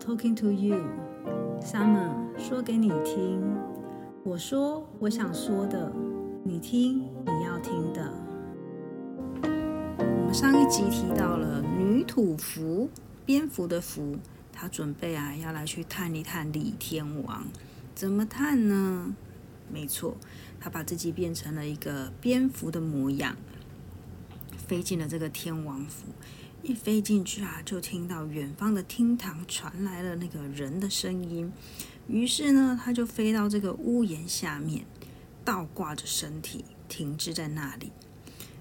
talking to you. Summer 说给你听。我说我想说的，你听你要听的。我们上一集提到了女土蝠，蝙蝠的蝠，她准备啊要来去探一探李天王。怎么探呢？没错，她把自己变成了一个蝙蝠的模样，飞进了这个天王府。一飞进去啊，就听到远方的厅堂传来了那个人的声音。于是呢，他就飞到这个屋檐下面，倒挂着身体，停滞在那里。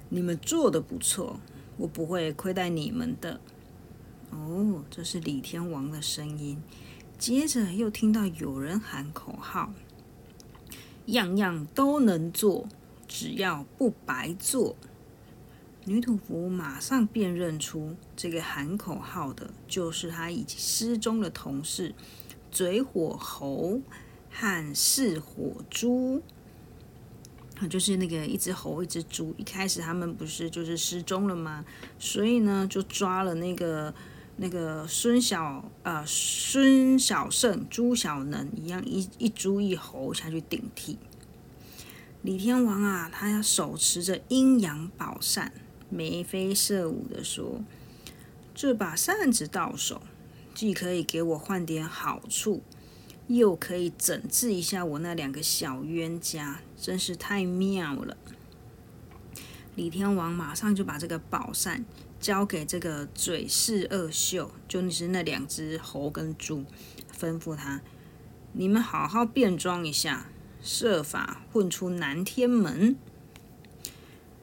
你们做的不错，我不会亏待你们的。哦，这是李天王的声音。接着又听到有人喊口号：“样样都能做，只要不白做。”女土福马上辨认出这个喊口号的，就是他已经失踪的同事嘴火猴和四火猪。啊，就是那个一只猴，一只猪。一开始他们不是就是失踪了吗？所以呢，就抓了那个那个孙小呃孙小胜、朱小能一样，一一猪一猴下去顶替。李天王啊，他要手持着阴阳宝扇。眉飞色舞的说：“这把扇子到手，既可以给我换点好处，又可以整治一下我那两个小冤家，真是太妙了。”李天王马上就把这个宝扇交给这个嘴是二秀，就是那两只猴跟猪，吩咐他：“你们好好变装一下，设法混出南天门。”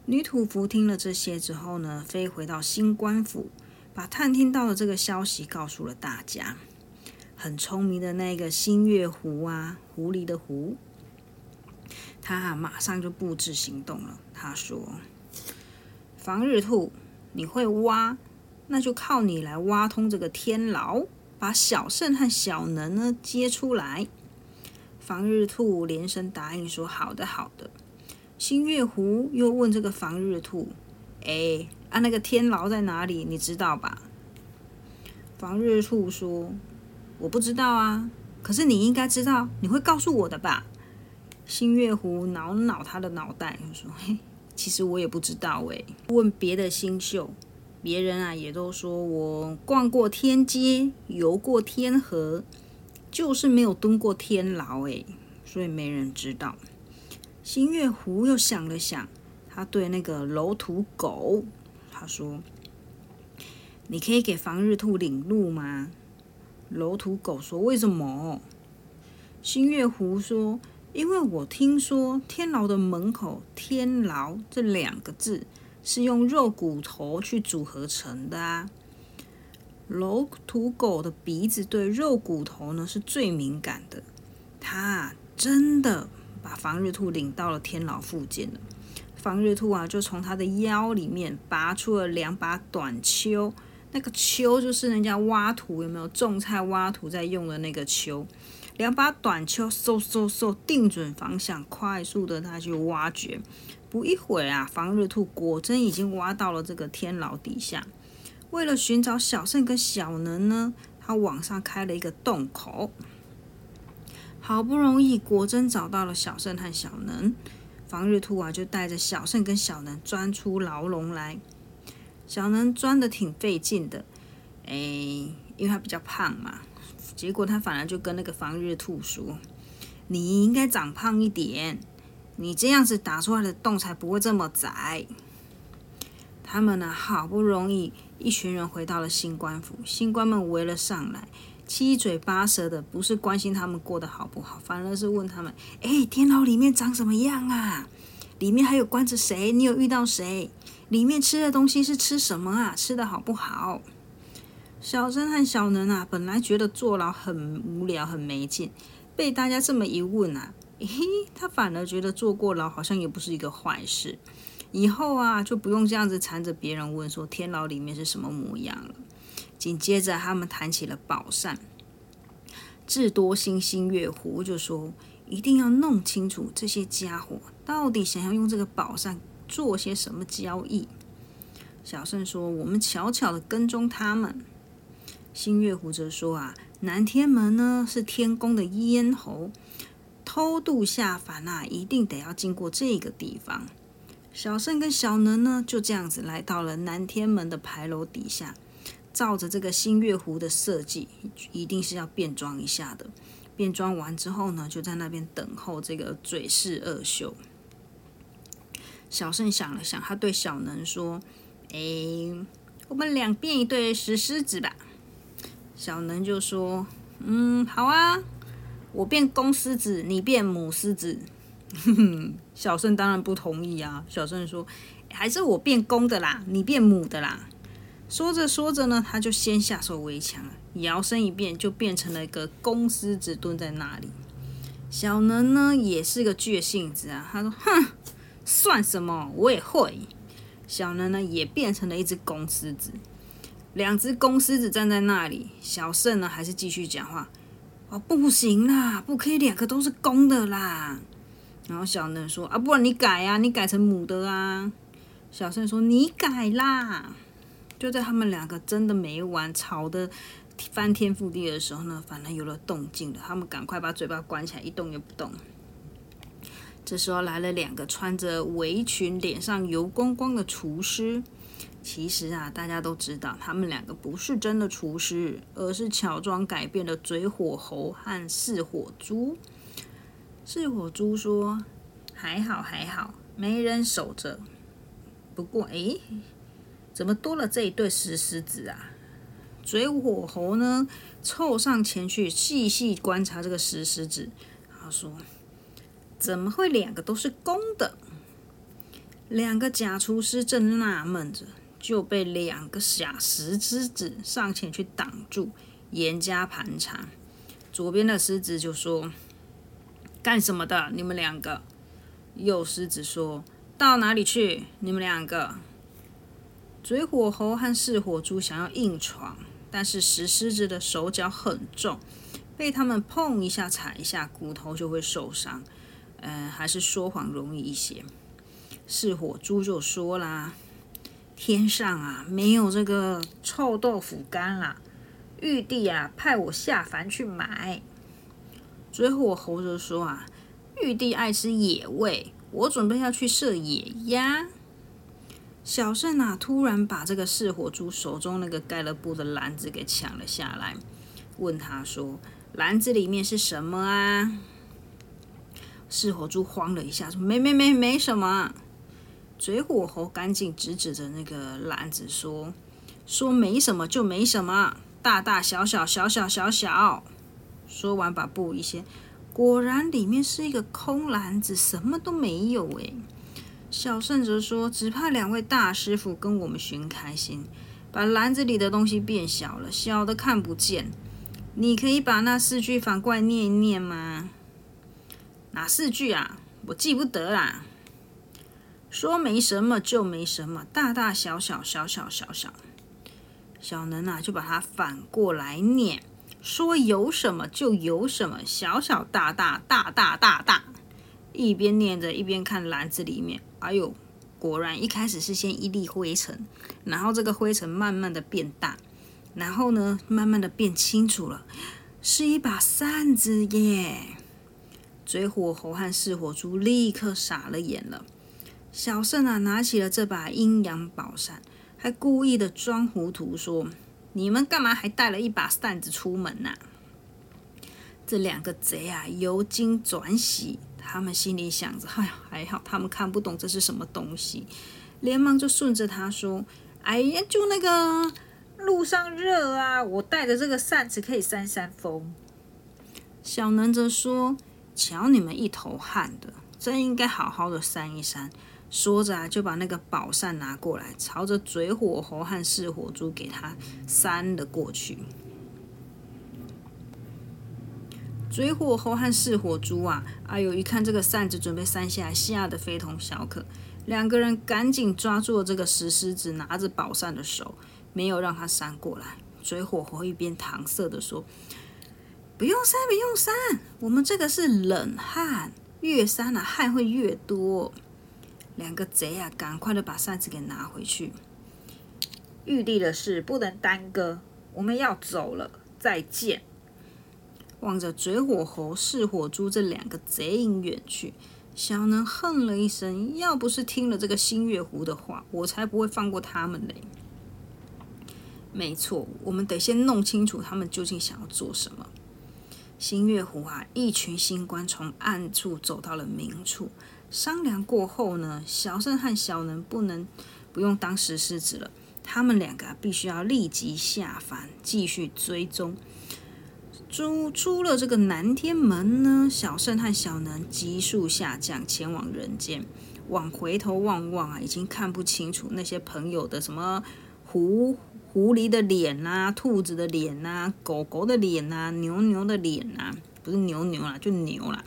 女土福听了这些之后呢，飞回到新官府，把探听到的这个消息告诉了大家。很聪明的那个新月狐啊，狐狸的狐，他马上就布置行动了。他说：“防日兔，你会挖，那就靠你来挖通这个天牢，把小圣和小能呢接出来。”防日兔连声答应说：“好的，好的。”新月湖又问这个防日兔：“哎，啊，那个天牢在哪里？你知道吧？”防日兔说：“我不知道啊，可是你应该知道，你会告诉我的吧？”新月湖挠挠他的脑袋，说：“嘿，其实我也不知道哎。问别的星宿，别人啊也都说我逛过天街，游过天河，就是没有蹲过天牢哎，所以没人知道。”新月狐又想了想，他对那个楼土狗他说：“你可以给防日兔领路吗？”楼土狗说：“为什么？”新月狐说：“因为我听说天牢的门口‘天牢’这两个字是用肉骨头去组合成的啊。”楼土狗的鼻子对肉骨头呢是最敏感的，它真的。把防日兔领到了天牢附近了。防日兔啊，就从他的腰里面拔出了两把短锹，那个锹就是人家挖土有没有种菜挖土在用的那个锹。两把短锹，嗖嗖嗖，定准方向，快速的他去挖掘。不一会儿啊，防日兔果真已经挖到了这个天牢底下。为了寻找小圣跟小能呢，他往上开了一个洞口。好不容易，果真找到了小圣和小能。防日兔啊，就带着小圣跟小能钻出牢笼来。小能钻的挺费劲的，哎，因为他比较胖嘛。结果他反而就跟那个防日兔说：“你应该长胖一点，你这样子打出来的洞才不会这么窄。”他们呢，好不容易一群人回到了新官府，新官们围了上来。七嘴八舌的，不是关心他们过得好不好，反而是问他们：“哎，天牢里面长什么样啊？里面还有关着谁？你有遇到谁？里面吃的东西是吃什么啊？吃的好不好？”小生和小能啊，本来觉得坐牢很无聊、很没劲，被大家这么一问啊，嘿，他反而觉得坐过牢好像也不是一个坏事。以后啊，就不用这样子缠着别人问说天牢里面是什么模样了。紧接着，他们谈起了宝扇。智多星星月狐就说：“一定要弄清楚这些家伙到底想要用这个宝扇做些什么交易。”小圣说：“我们悄悄的跟踪他们。”星月狐则说啊，南天门呢是天宫的咽喉，偷渡下凡啊，一定得要经过这个地方。小圣跟小能呢，就这样子来到了南天门的牌楼底下，照着这个新月湖的设计，一定是要变装一下的。变装完之后呢，就在那边等候这个嘴饰二秀。小圣想了想，他对小能说：“哎，我们两变一对石狮子吧。”小能就说：“嗯，好啊，我变公狮子，你变母狮子。”小圣当然不同意啊。小圣说：“还是我变公的啦，你变母的啦。”说着说着呢，他就先下手为强了，摇身一变就变成了一个公狮子蹲在那里。小能呢也是个倔性子啊，他说：“哼。”算什么？我也会。小能呢，也变成了一只公狮子。两只公狮子站在那里，小胜呢还是继续讲话。哦，不行啦，不可以两个都是公的啦。然后小能说：“啊，不然你改啊，你改成母的啊。”小胜说：“你改啦。”就在他们两个真的没完，吵得翻天覆地的时候呢，反而有了动静了。他们赶快把嘴巴关起来，一动也不动。这时候来了两个穿着围裙、脸上油光光的厨师。其实啊，大家都知道，他们两个不是真的厨师，而是乔装改变的嘴火猴和四火猪。四火猪说：“还好，还好，没人守着。不过，诶，怎么多了这一对石狮子啊？”嘴火猴呢，凑上前去细细观察这个石狮子，他说。怎么会两个都是公的？两个假厨师正纳闷着，就被两个假石狮子上前去挡住，严加盘查。左边的狮子就说：“干什么的？你们两个。”右狮子说：“到哪里去？你们两个。”水火猴和四火猪想要硬闯，但是石狮子的手脚很重，被他们碰一下、踩一下，骨头就会受伤。嗯，还是说谎容易一些。四火猪就说啦：“天上啊，没有这个臭豆腐干啦，玉帝啊，派我下凡去买。”水火猴就说啊：“玉帝爱吃野味，我准备要去射野鸭。”小圣啊，突然把这个是火猪手中那个盖了布的篮子给抢了下来，问他说：“篮子里面是什么啊？”是火猪慌了一下，说：“没没没，没什么。”嘴火猴赶紧指指着那个篮子说：“说没什么就没什么，大大小小小小小小。”说完把布一掀，果然里面是一个空篮子，什么都没有。诶。小圣则说：“只怕两位大师傅跟我们寻开心，把篮子里的东西变小了，小的看不见。你可以把那四句反过来念一念吗？”哪四句啊？我记不得啦。说没什么就没什么，大大小小小小小小。小能啊，就把它反过来念：说有什么就有什么，小小大大大大大大。一边念着，一边看篮子里面。哎呦，果然一开始是先一粒灰尘，然后这个灰尘慢慢的变大，然后呢，慢慢的变清楚了，是一把扇子耶。嘴火猴和四火猪立刻傻了眼了。小圣啊，拿起了这把阴阳宝扇，还故意的装糊涂说：“你们干嘛还带了一把扇子出门呐？”这两个贼啊，由惊转喜，他们心里想着：“哎呀，还好他们看不懂这是什么东西。”连忙就顺着他说：“哎呀，就那个路上热啊，我带着这个扇子可以扇扇风。”小能则说。瞧你们一头汗的，真应该好好的扇一扇。说着啊，就把那个宝扇拿过来，朝着嘴火猴和四火猪给他扇了过去。水火猴和四火猪啊，哎呦，一看这个扇子准备扇下来，吓得非同小可。两个人赶紧抓住了这个石狮子拿着宝扇的手，没有让他扇过来。水火猴一边搪塞的说。不用扇，不用扇，我们这个是冷汗，越扇啊汗会越多。两个贼啊，赶快的把扇子给拿回去。玉帝的事不能耽搁，我们要走了，再见。”望着嘴火猴、噬火猪这两个贼影远去，小能哼了一声：“要不是听了这个新月湖的话，我才不会放过他们嘞。”没错，我们得先弄清楚他们究竟想要做什么。新月湖啊，一群新官从暗处走到了明处，商量过后呢，小胜和小能不能不用当石狮子了，他们两个必须要立即下凡，继续追踪。出出了这个南天门呢，小圣和小能急速下降，前往人间。往回头望望啊，已经看不清楚那些朋友的什么狐狐狸的脸呐，兔子的脸呐，狗狗的脸呐，牛牛的脸呐，不是牛牛啦，就牛啦。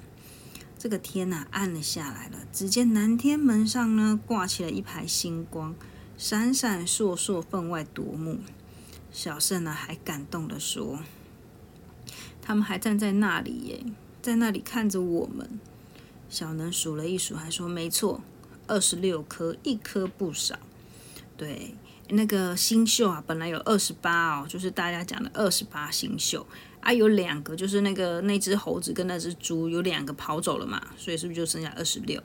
这个天呐，暗了下来了。只见南天门上呢，挂起了一排星光，闪闪烁烁，分外夺目。小圣呢，还感动的说。他们还站在那里耶，在那里看着我们。小能数了一数，还说：“没错，二十六颗，一颗不少。”对，那个星宿啊，本来有二十八哦，就是大家讲的二十八星宿啊，有两个，就是那个那只猴子跟那只猪有两个跑走了嘛，所以是不是就剩下二十六？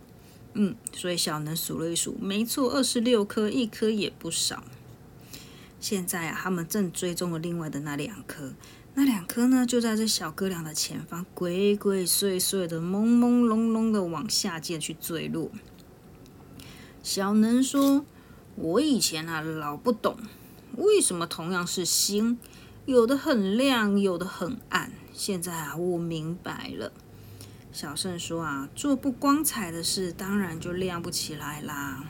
嗯，所以小能数了一数，没错，二十六颗，一颗也不少。现在啊，他们正追踪了另外的那两颗。那两颗呢，就在这小哥俩的前方，鬼鬼祟祟的、朦朦胧胧的往下界去坠落。小能说：“我以前啊，老不懂为什么同样是星，有的很亮，有的很暗。现在啊，我明白了。”小圣说：“啊，做不光彩的事，当然就亮不起来啦。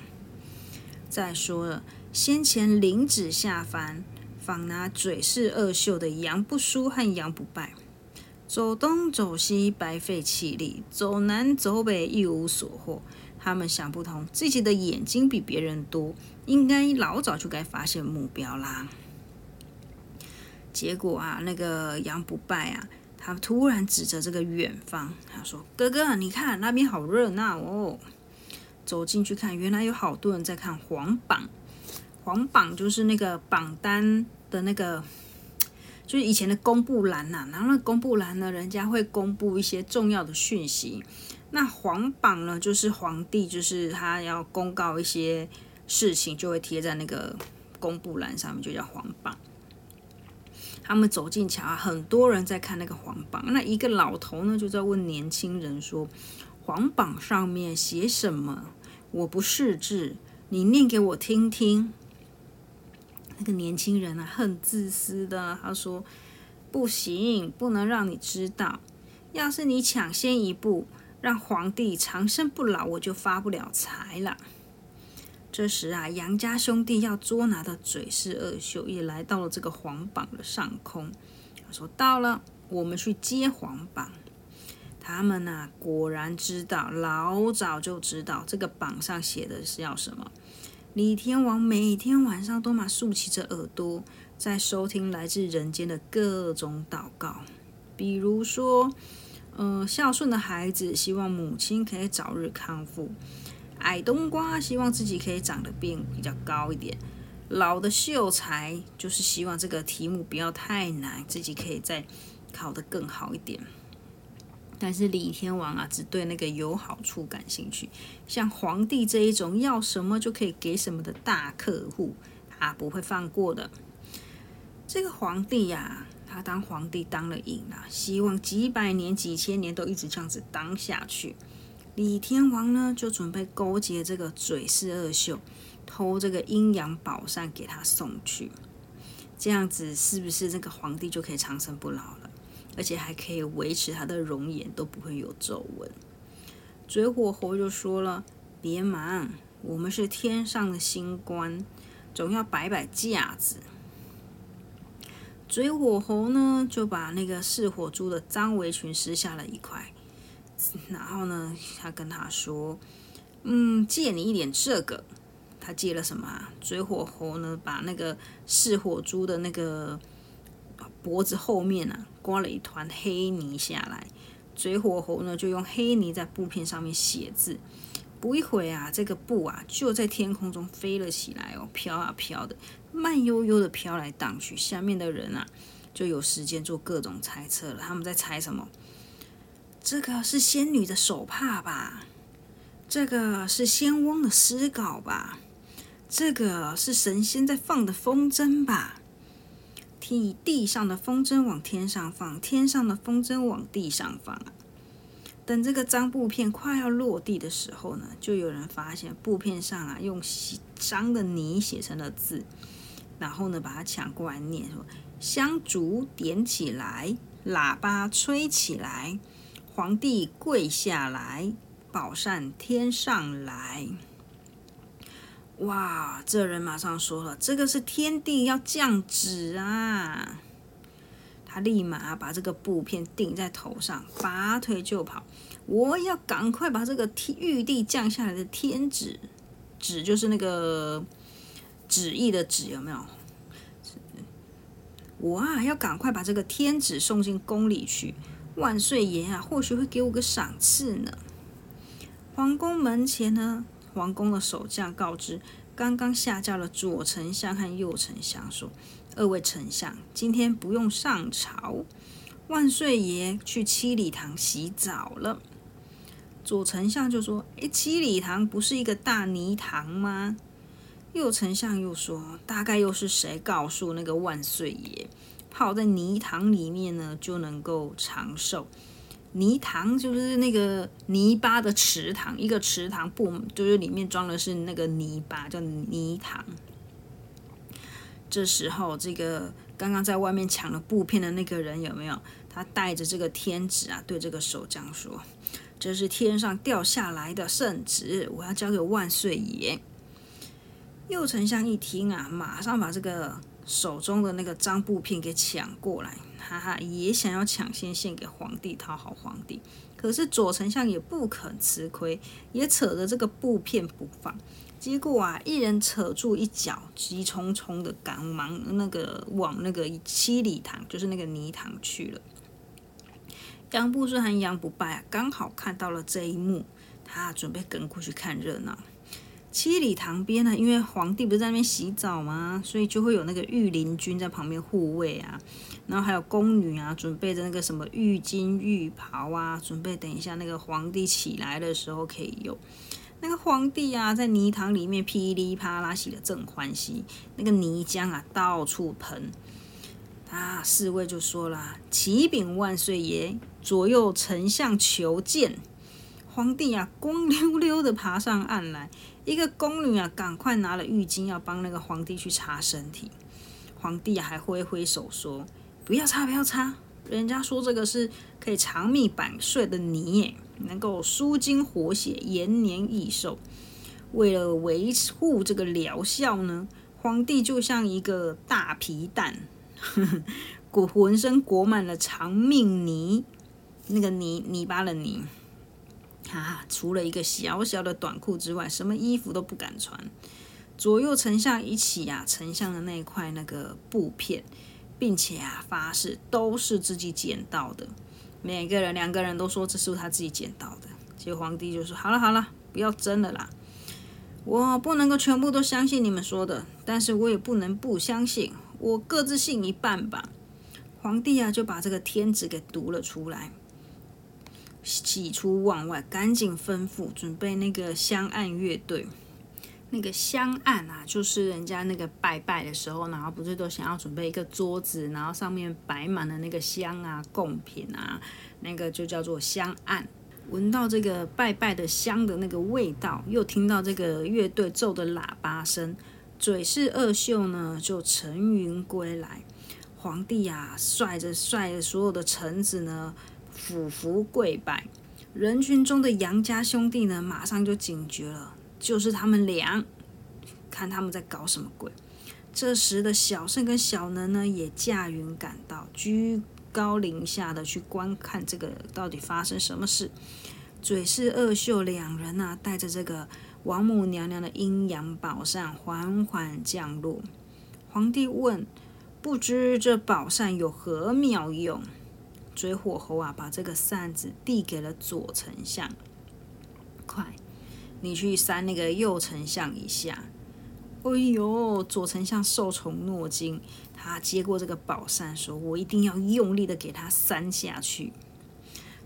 再说了，先前领旨下凡。”仿拿嘴是二秀的杨不输和杨不败，走东走西白费气力，走南走北一无所获。他们想不通，自己的眼睛比别人多，应该老早就该发现目标啦。结果啊，那个杨不败啊，他突然指着这个远方，他说：“哥哥，你看那边好热闹哦！”走进去看，原来有好多人在看黄榜。黄榜就是那个榜单的那个，就是以前的公布栏呐。然后那公布栏呢，人家会公布一些重要的讯息。那黄榜呢，就是皇帝，就是他要公告一些事情，就会贴在那个公布栏上面，就叫黄榜。他们走进桥，很多人在看那个黄榜。那一个老头呢，就在问年轻人说：“黄榜上面写什么？我不识字，你念给我听听。”那个年轻人啊，很自私的。他说：“不行，不能让你知道。要是你抢先一步，让皇帝长生不老，我就发不了财了。”这时啊，杨家兄弟要捉拿的嘴是二秀也来到了这个皇榜的上空。他说：“到了，我们去接皇榜。”他们呢，果然知道，老早就知道这个榜上写的是要什么。李天王每天晚上都嘛竖起着耳朵，在收听来自人间的各种祷告。比如说，呃，孝顺的孩子希望母亲可以早日康复；矮冬瓜希望自己可以长得变比较高一点；老的秀才就是希望这个题目不要太难，自己可以再考得更好一点。但是李天王啊，只对那个有好处感兴趣，像皇帝这一种要什么就可以给什么的大客户，他不会放过的。这个皇帝呀，他当皇帝当了瘾了，希望几百年、几千年都一直这样子当下去。李天王呢，就准备勾结这个嘴是二秀，偷这个阴阳宝扇给他送去，这样子是不是这个皇帝就可以长生不老了？而且还可以维持他的容颜，都不会有皱纹。嘴火猴就说了：“别忙，我们是天上的星官，总要摆摆架子。”嘴火猴呢，就把那个噬火猪的脏围裙撕下了一块，然后呢，他跟他说：“嗯，借你一点这个。”他借了什么啊？嘴火猴呢，把那个噬火猪的那个。脖子后面啊，刮了一团黑泥下来。嘴火猴呢，就用黑泥在布片上面写字。不一会啊，这个布啊就在天空中飞了起来哦，飘啊飘的，慢悠悠的飘来荡去。下面的人啊就有时间做各种猜测了。他们在猜什么？这个是仙女的手帕吧？这个是仙翁的诗稿吧？这个是神仙在放的风筝吧？替地上的风筝往天上放，天上的风筝往地上放啊！等这个脏布片快要落地的时候呢，就有人发现布片上啊用脏的泥写成了字，然后呢把它抢过来念说：“香烛点起来，喇叭吹起来，皇帝跪下来，宝扇天上来。”哇！这人马上说了：“这个是天帝要降旨啊！”他立马把这个布片顶在头上，拔腿就跑。我要赶快把这个天玉帝降下来的天旨，旨就是那个旨意的旨，有没有？我啊，要赶快把这个天旨送进宫里去。万岁爷啊，或许会给我个赏赐呢。皇宫门前呢，皇宫的守将告知，刚刚下轿了左丞相和右丞相说。二位丞相，今天不用上朝，万岁爷去七里堂洗澡了。左丞相就说：“诶，七里堂不是一个大泥塘吗？”右丞相又说：“大概又是谁告诉那个万岁爷，泡在泥塘里面呢就能够长寿？泥塘就是那个泥巴的池塘，一个池塘布就是里面装的是那个泥巴，叫泥塘。”这时候，这个刚刚在外面抢了布片的那个人有没有？他带着这个天旨啊，对这个守将说：“这是天上掉下来的圣旨，我要交给万岁爷。”右丞相一听啊，马上把这个手中的那个脏布片给抢过来，哈哈，也想要抢先献给皇帝，讨好皇帝。可是左丞相也不肯吃亏，也扯着这个布片不放。结果啊，一人扯住一脚，急匆匆的赶忙那个往那个七里塘，就是那个泥塘去了。杨不顺和杨不败啊，刚好看到了这一幕，他准备跟过去看热闹。七里塘边呢，因为皇帝不是在那边洗澡吗？所以就会有那个御林军在旁边护卫啊，然后还有宫女啊，准备着那个什么浴巾、浴袍啊，准备等一下那个皇帝起来的时候可以用。那个皇帝啊，在泥塘里面噼里啪啦洗的正欢喜，那个泥浆啊到处喷。啊，侍卫就说啦：“启禀万岁爷，左右丞相求见。”皇帝啊，光溜溜的爬上岸来。一个宫女啊，赶快拿了浴巾要帮那个皇帝去擦身体。皇帝啊还挥挥手说：“不要擦，不要擦，人家说这个是可以长命百岁的泥。”能够舒筋活血、延年益寿。为了维护这个疗效呢，皇帝就像一个大皮蛋，裹浑身裹满了长命泥，那个泥泥巴的泥。啊，除了一个小小的短裤之外，什么衣服都不敢穿。左右丞相一起啊，丞相的那一块那个布片，并且啊发誓都是自己捡到的。每个人两个人都说这是他自己捡到的，结果皇帝就说：“好了好了，不要争了啦，我不能够全部都相信你们说的，但是我也不能不相信，我各自信一半吧。”皇帝啊就把这个天子给读了出来，喜出望外，赶紧吩咐准备那个香案乐队。那个香案啊，就是人家那个拜拜的时候，然后不是都想要准备一个桌子，然后上面摆满了那个香啊、贡品啊，那个就叫做香案。闻到这个拜拜的香的那个味道，又听到这个乐队奏的喇叭声，嘴是二秀呢就乘云归来。皇帝啊，率着率着所有的臣子呢，俯伏跪拜。人群中的杨家兄弟呢，马上就警觉了。就是他们俩，看他们在搞什么鬼。这时的小胜跟小能呢，也驾云赶到，居高临下的去观看这个到底发生什么事。嘴是二秀两人啊，带着这个王母娘娘的阴阳宝扇缓缓降落。皇帝问：“不知这宝扇有何妙用？”追火猴啊，把这个扇子递给了左丞相，快。你去扇那个右丞相一下。”哎呦，左丞相受宠若惊，他接过这个宝扇，说：“我一定要用力的给他扇下去。”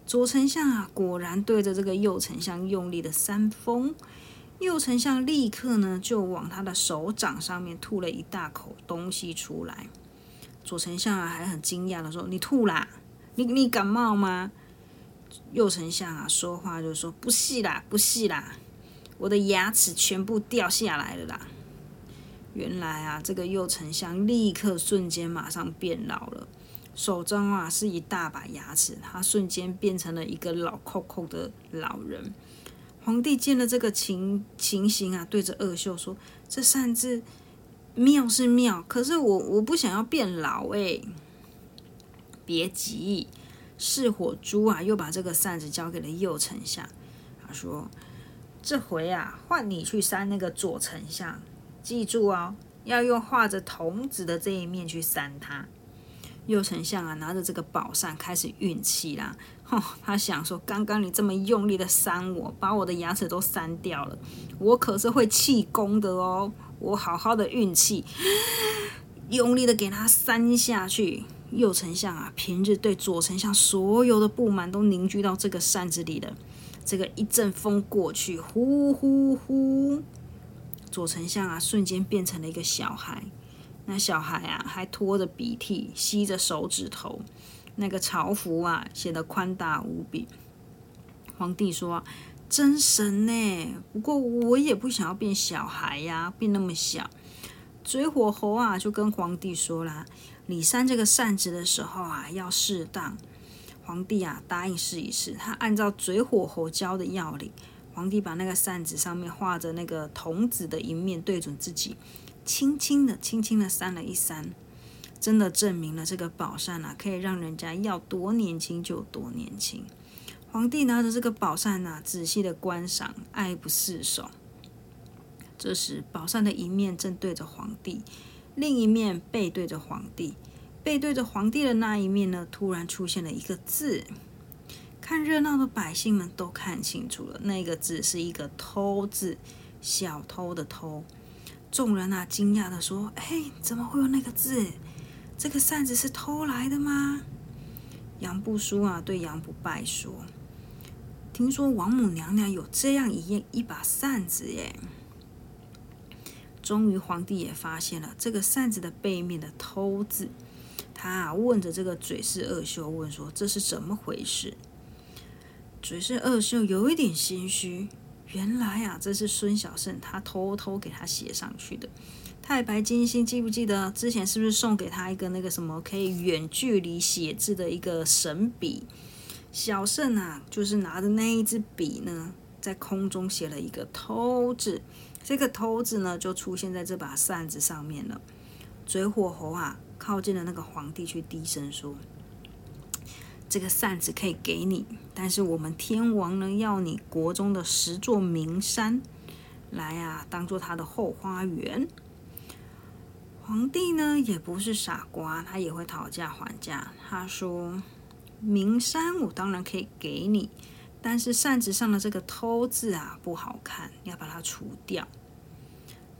左丞相啊，果然对着这个右丞相用力的扇风，右丞相立刻呢就往他的手掌上面吐了一大口东西出来。左丞相啊还很惊讶的说：“你吐啦？你你感冒吗？”右丞相啊说话就说：“不是啦，不是啦，我的牙齿全部掉下来了啦。”原来啊，这个右丞相立刻瞬间马上变老了，手中啊是一大把牙齿，他瞬间变成了一个老扣扣的老人。皇帝见了这个情情形啊，对着二秀说：“这扇子妙是妙，可是我我不想要变老诶。”别急，是火猪啊，又把这个扇子交给了右丞相。他说：“这回啊，换你去扇那个左丞相。”记住哦，要用画着童子的这一面去扇他。右丞相啊，拿着这个宝扇开始运气啦。吼，他想说，刚刚你这么用力的扇我，把我的牙齿都扇掉了，我可是会气功的哦。我好好的运气，用力的给他扇下去。右丞相啊，平日对左丞相所有的不满都凝聚到这个扇子里了。这个一阵风过去，呼呼呼。左丞相啊，瞬间变成了一个小孩。那小孩啊，还拖着鼻涕，吸着手指头。那个朝服啊，显得宽大无比。皇帝说：“真神呢！不过我也不想要变小孩呀，变那么小。”嘴火猴啊，就跟皇帝说啦：“你扇这个扇子的时候啊，要适当。”皇帝啊，答应试一试。他按照嘴火猴教的要领。皇帝把那个扇子上面画着那个童子的一面对准自己，轻轻的、轻轻的扇了一扇，真的证明了这个宝扇啊，可以让人家要多年轻就多年轻。皇帝拿着这个宝扇啊，仔细的观赏，爱不释手。这时，宝扇的一面正对着皇帝，另一面背对着皇帝。背对着皇帝的那一面呢，突然出现了一个字。看热闹的百姓们都看清楚了，那个字是一个“偷”字，小偷的“偷”。众人啊，惊讶的说：“哎，怎么会有那个字？这个扇子是偷来的吗？”杨不书啊，对杨不败说：“听说王母娘娘有这样一一把扇子耶。”终于，皇帝也发现了这个扇子的背面的“偷”字。他啊，问着这个嘴是二秀，问说：“这是怎么回事？”嘴是二秀有一点心虚，原来啊，这是孙小胜他偷偷给他写上去的。太白金星记不记得之前是不是送给他一个那个什么可以远距离写字的一个神笔？小胜啊，就是拿着那一支笔呢，在空中写了一个“偷”字，这个“偷”字呢，就出现在这把扇子上面了。嘴火猴啊，靠近了那个皇帝，去低声说。这个扇子可以给你，但是我们天王呢要你国中的十座名山来啊，当做他的后花园。皇帝呢也不是傻瓜，他也会讨价还价。他说：“名山我当然可以给你，但是扇子上的这个偷字啊不好看，要把它除掉。”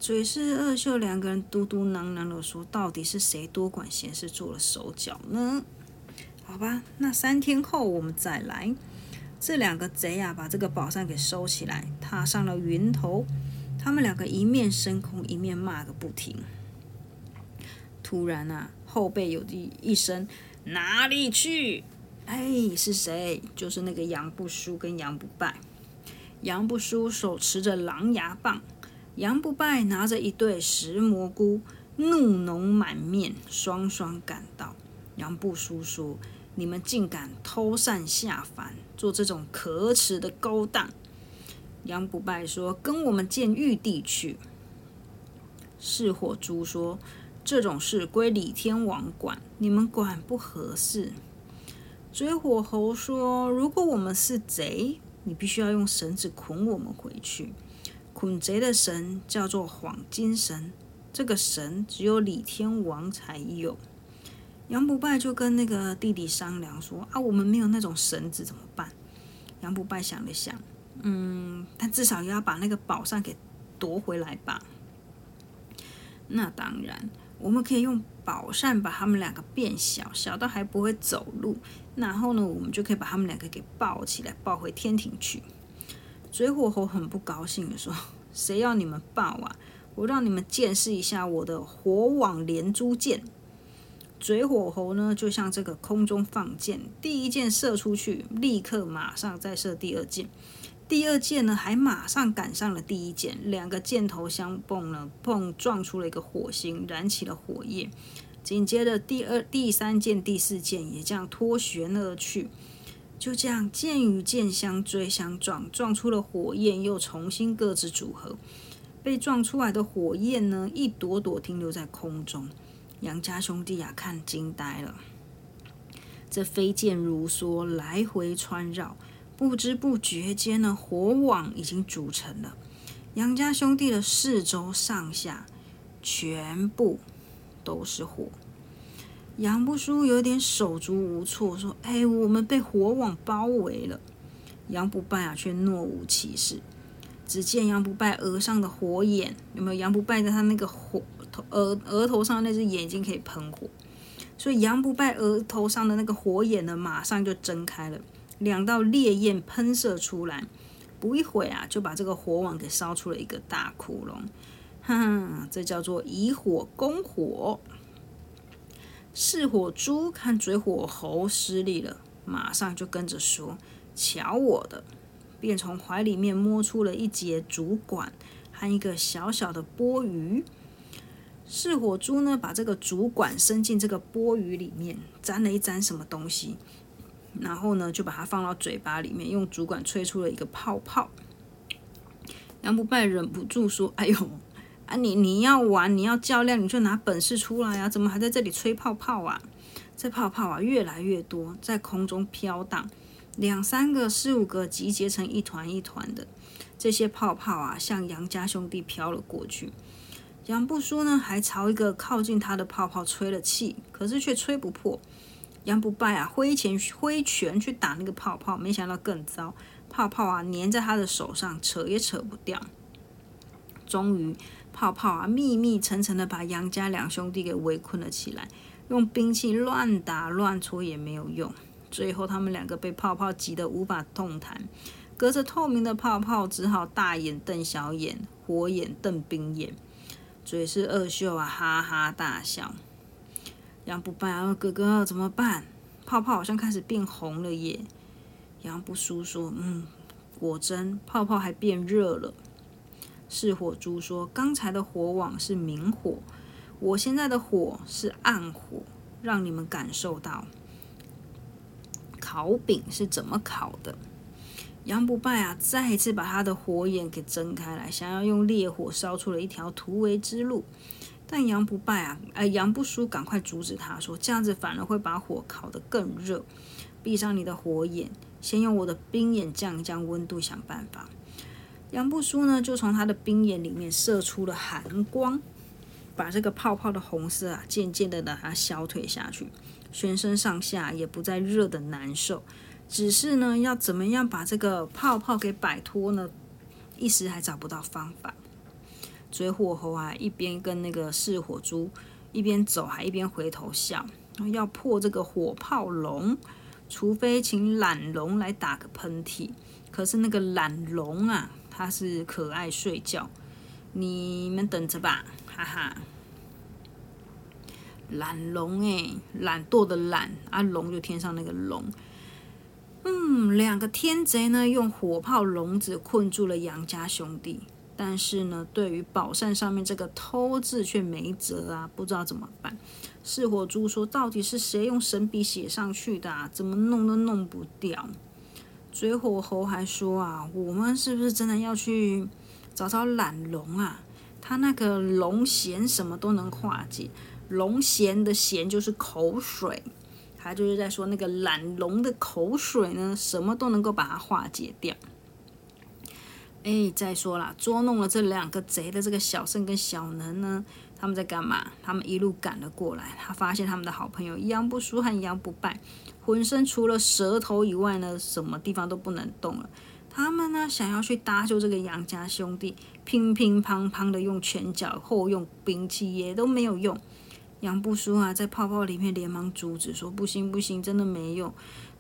嘴是二秀两个人嘟嘟囔囔的说：“到底是谁多管闲事做了手脚呢？”好吧，那三天后我们再来。这两个贼啊，把这个宝扇给收起来，踏上了云头。他们两个一面升空，一面骂个不停。突然啊，后背有一一声“哪里去？”哎，是谁？就是那个杨不输跟杨不败。杨不输手持着狼牙棒，杨不败拿着一对石蘑菇，怒容满面，双双赶到。杨不输说。你们竟敢偷扇下凡，做这种可耻的勾当！杨不败说：“跟我们见玉帝去。”是火猪说：“这种事归李天王管，你们管不合适。”追火猴说：“如果我们是贼，你必须要用绳子捆我们回去。捆贼的绳叫做黄金绳，这个绳只有李天王才有。”杨不败就跟那个弟弟商量说：“啊，我们没有那种绳子怎么办？”杨不败想了想，嗯，但至少也要把那个宝扇给夺回来吧。那当然，我们可以用宝扇把他们两个变小，小到还不会走路。然后呢，我们就可以把他们两个给抱起来，抱回天庭去。嘴火猴很不高兴的说：“ 谁要你们抱啊？我让你们见识一下我的火网连珠箭。”嘴火猴呢，就像这个空中放箭，第一箭射出去，立刻马上再射第二箭。第二箭呢，还马上赶上了第一箭，两个箭头相碰了，碰撞出了一个火星，燃起了火焰。紧接着，第二、第三箭、第四箭也这样脱旋而去。就这样，箭与剑相追相撞，撞出了火焰，又重新各自组合。被撞出来的火焰呢，一朵朵停留在空中。杨家兄弟啊，看惊呆了。这飞剑如梭，来回穿绕。不知不觉间呢，火网已经组成了。杨家兄弟的四周上下全部都是火。杨不输有点手足无措，说：“哎，我们被火网包围了。”杨不败啊，却若无其事。只见杨不败额上的火眼，有没有？杨不败的他那个火头额额头上那只眼睛可以喷火，所以杨不败额头上的那个火眼呢，马上就睁开了。两道烈焰喷射出来，不一会啊，就把这个火网给烧出了一个大窟窿。哈，这叫做以火攻火。四火猪看嘴火猴失利了，马上就跟着说：“瞧我的！”便从怀里面摸出了一节竹管和一个小小的钵盂。四火猪呢，把这个竹管伸进这个钵盂里面，沾了一沾什么东西。然后呢，就把它放到嘴巴里面，用竹管吹出了一个泡泡。杨不败忍不住说：“哎呦，啊你你要玩，你要较量，你就拿本事出来啊！怎么还在这里吹泡泡啊？这泡泡啊，越来越多，在空中飘荡，两三个、四五个集结成一团一团的。这些泡泡啊，向杨家兄弟飘了过去。杨不输呢，还朝一个靠近他的泡泡吹了气，可是却吹不破。”杨不败啊，挥拳挥拳去打那个泡泡，没想到更糟，泡泡啊粘在他的手上，扯也扯不掉。终于，泡泡啊密密层层的把杨家两兄弟给围困了起来，用兵器乱打乱戳也没有用。最后，他们两个被泡泡挤得无法动弹，隔着透明的泡泡，只好大眼瞪小眼，火眼瞪冰眼，嘴是恶秀啊，哈哈大笑。杨不败啊，哥哥怎么办？泡泡好像开始变红了耶。杨不输说：“嗯，果真泡泡还变热了。”是火猪说：“刚才的火网是明火，我现在的火是暗火，让你们感受到烤饼是怎么烤的。”杨不败啊，再一次把他的火眼给睁开来，想要用烈火烧出了一条突围之路。但杨不败啊，呃，杨不输赶快阻止他，说这样子反而会把火烤得更热。闭上你的火眼，先用我的冰眼降一降温度，想办法。杨不输呢，就从他的冰眼里面射出了寒光，把这个泡泡的红色啊，渐渐的让它消退下去，全身上下也不再热的难受。只是呢，要怎么样把这个泡泡给摆脱呢？一时还找不到方法。追火猴啊，一边跟那个噬火猪一边走，还一边回头笑。要破这个火炮龙，除非请懒龙来打个喷嚏。可是那个懒龙啊，它是可爱睡觉，你们等着吧，哈哈。懒龙哎，懒惰的懒啊，龙就天上那个龙。嗯，两个天贼呢，用火炮笼子困住了杨家兄弟。但是呢，对于宝扇上面这个“偷”字却没辙啊，不知道怎么办。四火猪说：“到底是谁用神笔写上去的？啊？怎么弄都弄不掉。”水火猴还说：“啊，我们是不是真的要去找找懒龙啊？他那个龙涎什么都能化解，龙涎的涎就是口水，他就是在说那个懒龙的口水呢，什么都能够把它化解掉。”哎，再说了，捉弄了这两个贼的这个小胜跟小能呢，他们在干嘛？他们一路赶了过来，他发现他们的好朋友杨不输和杨不败，浑身除了舌头以外呢，什么地方都不能动了。他们呢想要去搭救这个杨家兄弟，乒乒乓乓的用拳脚，后用兵器也都没有用。杨不舒啊，在泡泡里面连忙阻止，说：“不行不行，真的没用。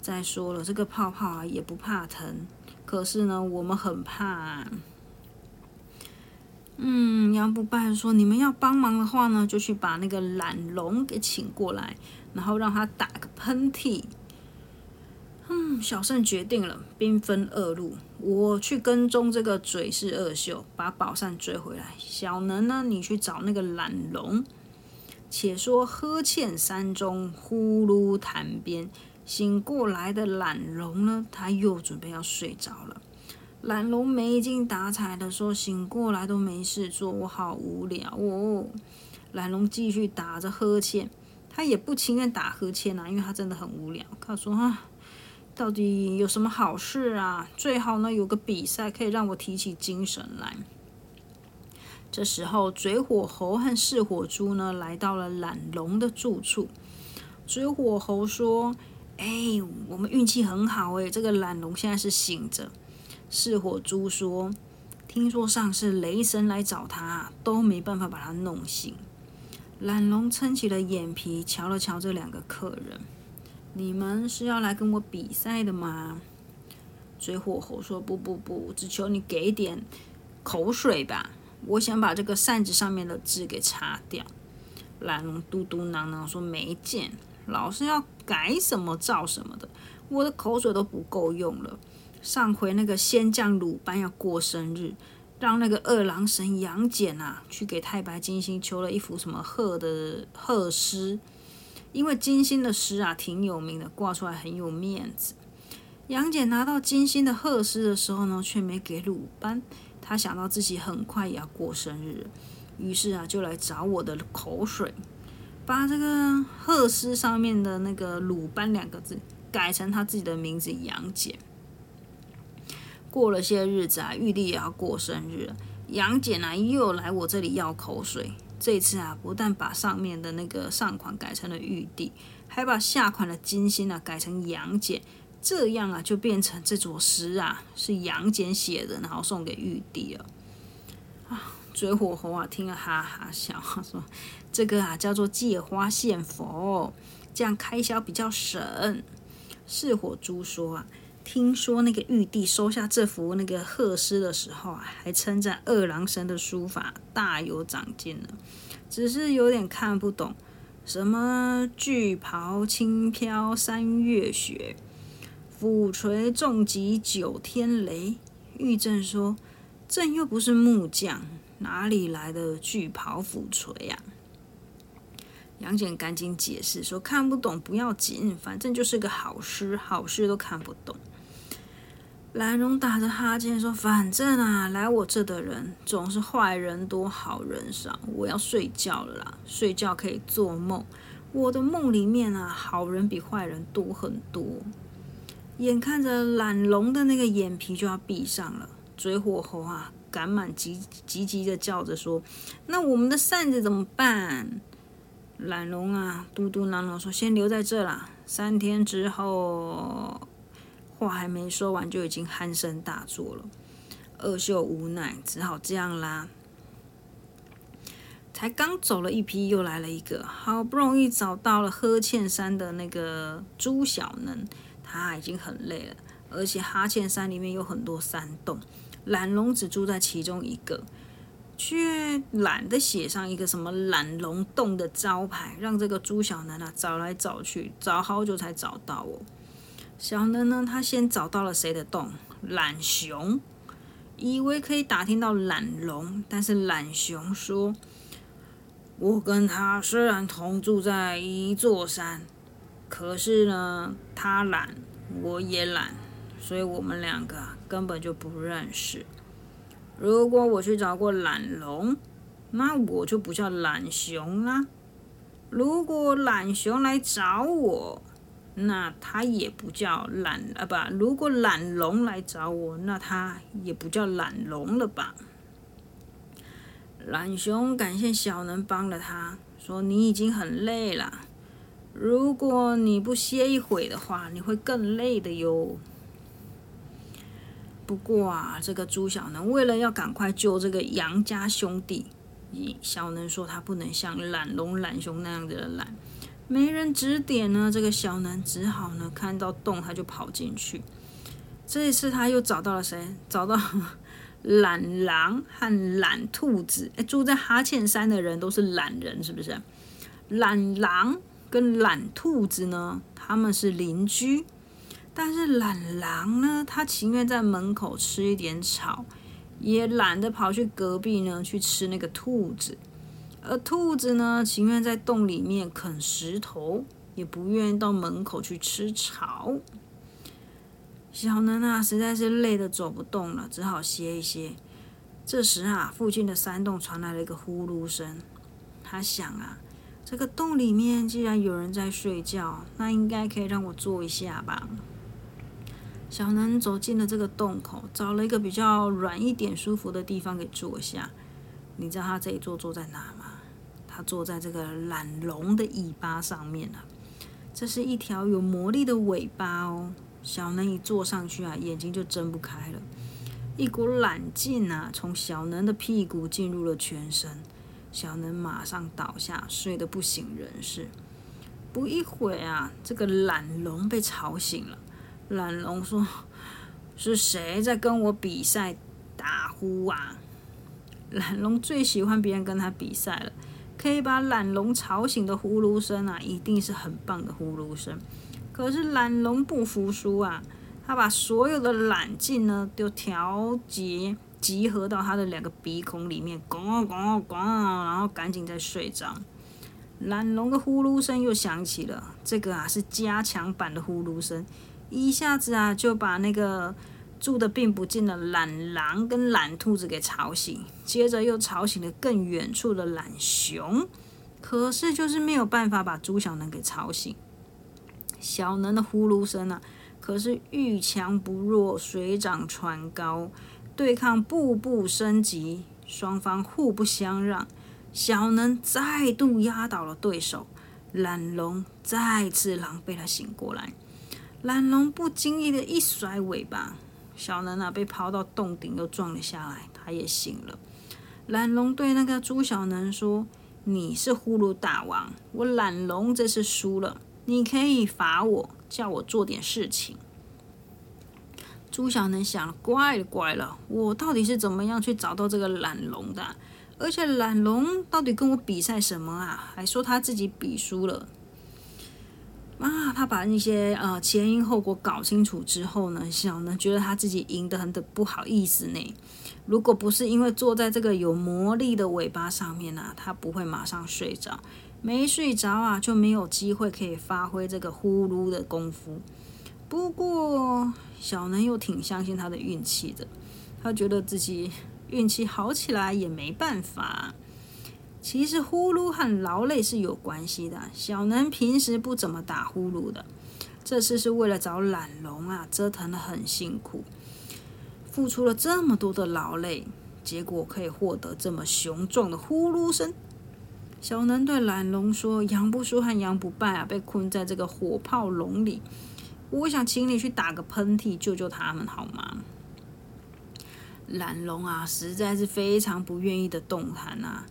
再说了，这个泡泡啊也不怕疼，可是呢，我们很怕。”嗯，杨不败说：“你们要帮忙的话呢，就去把那个懒龙给请过来，然后让他打个喷嚏。”嗯，小胜决定了，兵分二路，我去跟踪这个嘴是二秀，把宝扇追回来。小能呢，你去找那个懒龙。且说呵欠山中呼噜潭边，醒过来的懒龙呢，他又准备要睡着了。懒龙没精打采的说：“醒过来都没事做，我好无聊哦。”懒龙继续打着呵欠，他也不情愿打呵欠啊，因为他真的很无聊。他说：“啊。”到底有什么好事啊？最好呢有个比赛可以让我提起精神来。这时候，嘴火猴和噬火猪呢来到了懒龙的住处。嘴火猴说：“哎，我们运气很好哎，这个懒龙现在是醒着。”噬火猪说：“听说上次雷神来找他，都没办法把他弄醒。”懒龙撑起了眼皮，瞧了瞧这两个客人。你们是要来跟我比赛的吗？追火猴说：“不不不，只求你给点口水吧，我想把这个扇子上面的字给擦掉。”蓝龙嘟嘟囔囔说：“没见，老是要改什么照什么的，我的口水都不够用了。上回那个仙将鲁班要过生日，让那个二郎神杨戬啊去给太白金星求了一幅什么鹤的鹤诗。”因为金星的诗啊挺有名的，挂出来很有面子。杨戬拿到金星的贺诗的时候呢，却没给鲁班。他想到自己很快也要过生日，于是啊就来找我的口水，把这个贺诗上面的那个鲁班两个字改成他自己的名字杨戬。过了些日子啊，玉帝也要过生日了，杨戬呢又来我这里要口水。这次啊，不但把上面的那个上款改成了玉帝，还把下款的金星啊改成杨戬，这样啊就变成这座诗啊是杨戬写的，然后送给玉帝了。啊，追火猴啊听了哈哈笑，说这个啊叫做借花献佛，这样开销比较省。是火猪说啊。听说那个玉帝收下这幅那个贺诗的时候啊，还称赞二郎神的书法大有长进呢。只是有点看不懂，什么巨袍轻飘三月雪，斧锤重击九天雷。玉正说：“朕又不是木匠，哪里来的巨袍斧锤呀？”杨戬赶紧解释说：“看不懂不要紧，反正就是个好诗，好诗都看不懂。”蓝龙打着哈欠说：“反正啊，来我这的人总是坏人多，好人少。我要睡觉了啦，睡觉可以做梦。我的梦里面啊，好人比坏人多很多。”眼看着懒龙的那个眼皮就要闭上了，嘴火猴啊，赶满急急急的叫着说：“那我们的扇子怎么办？”懒龙啊，嘟嘟囔囔说：“先留在这啦，三天之后。”话还没说完，就已经鼾声大作了。二秀无奈，只好这样啦。才刚走了一批，又来了一个。好不容易找到了呵欠山的那个朱小能，他已经很累了，而且哈欠山里面有很多山洞，懒龙只住在其中一个，却懒得写上一个什么懒龙洞的招牌，让这个朱小能啊找来找去，找好久才找到哦。小能呢，他先找到了谁的洞？懒熊，以为可以打听到懒龙，但是懒熊说：“我跟他虽然同住在一座山，可是呢，他懒，我也懒，所以我们两个根本就不认识。如果我去找过懒龙，那我就不叫懒熊啦。如果懒熊来找我，那他也不叫懒啊，不，如果懒龙来找我，那他也不叫懒龙了吧？懒熊感谢小能帮了他，说你已经很累了，如果你不歇一会的话，你会更累的哟。不过啊，这个朱小能为了要赶快救这个杨家兄弟，小能说他不能像懒龙、懒熊那样子的懒，没人指点呢，这个小男只好呢看到洞他就跑进去。这一次他又找到了谁？找到懒狼和懒兔子。哎，住在哈欠山的人都是懒人，是不是？懒狼跟懒兔子呢，他们是邻居。但是懒狼呢，他情愿在门口吃一点草，也懒得跑去隔壁呢去吃那个兔子。而兔子呢，情愿在洞里面啃石头，也不愿意到门口去吃草。小能啊，实在是累得走不动了，只好歇一歇。这时啊，附近的山洞传来了一个呼噜声。他想啊，这个洞里面既然有人在睡觉，那应该可以让我坐一下吧。小能走进了这个洞口，找了一个比较软一点、舒服的地方给坐下。你知道他这一坐坐在哪吗？他坐在这个懒龙的尾巴上面了。这是一条有魔力的尾巴哦。小能一坐上去啊，眼睛就睁不开了，一股懒劲啊，从小能的屁股进入了全身，小能马上倒下，睡得不省人事。不一会啊，这个懒龙被吵醒了。懒龙说：“是谁在跟我比赛打呼啊？”懒龙最喜欢别人跟他比赛了，可以把懒龙吵醒的呼噜声啊，一定是很棒的呼噜声。可是懒龙不服输啊，他把所有的懒劲呢都调节集合到他的两个鼻孔里面，咣咣咣，然后赶紧再睡着。懒龙的呼噜声又响起了，这个啊是加强版的呼噜声，一下子啊就把那个住的并不近的懒狼跟懒兔子给吵醒，接着又吵醒了更远处的懒熊，可是就是没有办法把朱小能给吵醒。小能的呼噜声啊，可是遇强不弱，水涨船高，对抗步步升级，双方互不相让。小能再度压倒了对手，懒龙再次狼狈的醒过来。懒龙不经意的一甩尾巴，小能啊被抛到洞顶，又撞了下来，他也醒了。懒龙对那个朱小能说：“你是呼噜大王，我懒龙这次输了。”你可以罚我，叫我做点事情。朱小能想，怪了怪了，我到底是怎么样去找到这个懒龙的？而且懒龙到底跟我比赛什么啊？还说他自己比输了。啊，他把那些呃前因后果搞清楚之后呢，小能觉得他自己赢得很的不好意思呢。如果不是因为坐在这个有魔力的尾巴上面呢，他不会马上睡着。没睡着啊，就没有机会可以发挥这个呼噜的功夫。不过小能又挺相信他的运气的，他觉得自己运气好起来也没办法。其实呼噜和劳累是有关系的。小能平时不怎么打呼噜的，这次是为了找懒龙啊，折腾的很辛苦，付出了这么多的劳累，结果可以获得这么雄壮的呼噜声。小能对懒龙说：“杨不输和杨不败啊，被困在这个火炮笼里。我想请你去打个喷嚏，救救他们好吗？”懒龙啊，实在是非常不愿意的动弹啊，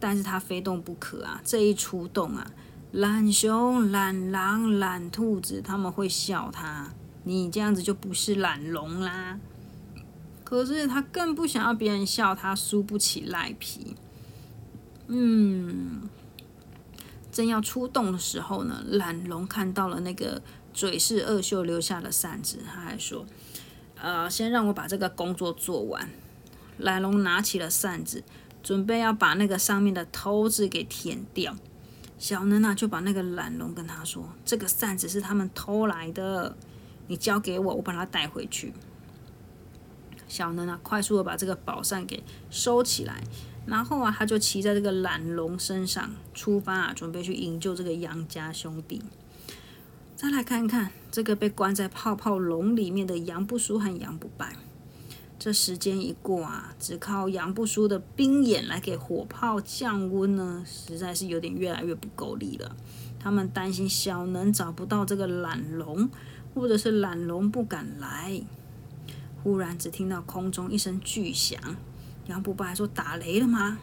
但是他非动不可啊。这一出动啊，懒熊、懒狼、懒兔子他们会笑他，你这样子就不是懒龙啦。可是他更不想要别人笑他输不起赖皮。嗯，正要出动的时候呢，懒龙看到了那个嘴是二秀留下的扇子，他还说：“呃，先让我把这个工作做完。”懒龙拿起了扇子，准备要把那个上面的头字给舔掉。小能啊，就把那个懒龙跟他说：“这个扇子是他们偷来的，你交给我，我把它带回去。”小能啊，快速的把这个宝扇给收起来。然后啊，他就骑在这个懒龙身上出发啊，准备去营救这个杨家兄弟。再来看看这个被关在泡泡笼里面的杨不输和杨不败。这时间一过啊，只靠杨不输的冰眼来给火炮降温呢，实在是有点越来越不够力了。他们担心小能找不到这个懒龙，或者是懒龙不敢来。忽然只听到空中一声巨响，杨不败说：“打雷了吗？”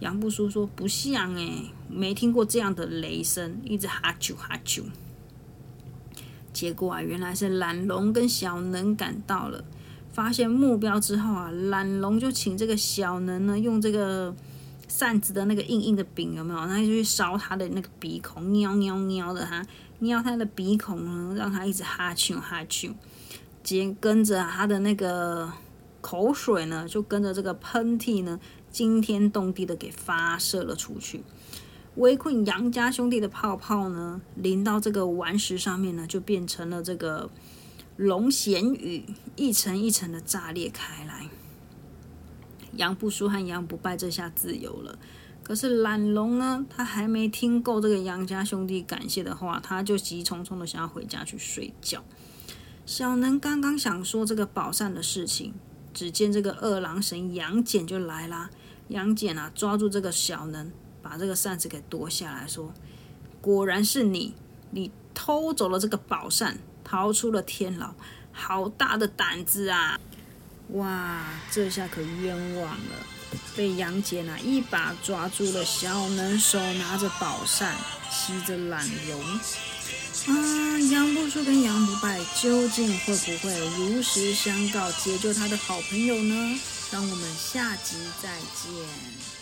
杨不苏说：“不像诶，没听过这样的雷声，一直哈啾哈啾。”结果啊，原来是懒龙跟小能赶到了，发现目标之后啊，懒龙就请这个小能呢，用这个扇子的那个硬硬的柄有没有？然后就去烧他的那个鼻孔，喵喵喵的哈，喵他的鼻孔呢，让他一直哈啾哈啾。接跟着他的那个口水呢，就跟着这个喷嚏呢。惊天动地的给发射了出去，围困杨家兄弟的泡泡呢，淋到这个顽石上面呢，就变成了这个龙涎雨，一层一层的炸裂开来。杨不输和杨不败这下自由了，可是懒龙呢，他还没听够这个杨家兄弟感谢的话，他就急匆匆的想要回家去睡觉。小能刚刚想说这个宝扇的事情，只见这个二郎神杨戬就来啦。杨戬啊，抓住这个小能，把这个扇子给夺下来，说：“果然是你，你偷走了这个宝扇，逃出了天牢，好大的胆子啊！”哇，这下可冤枉了，被杨戬啊一把抓住了小能，手拿着宝扇，骑着懒龙。啊，杨不苏跟杨不败究竟会不会如实相告，解救他的好朋友呢？让我们下集再见。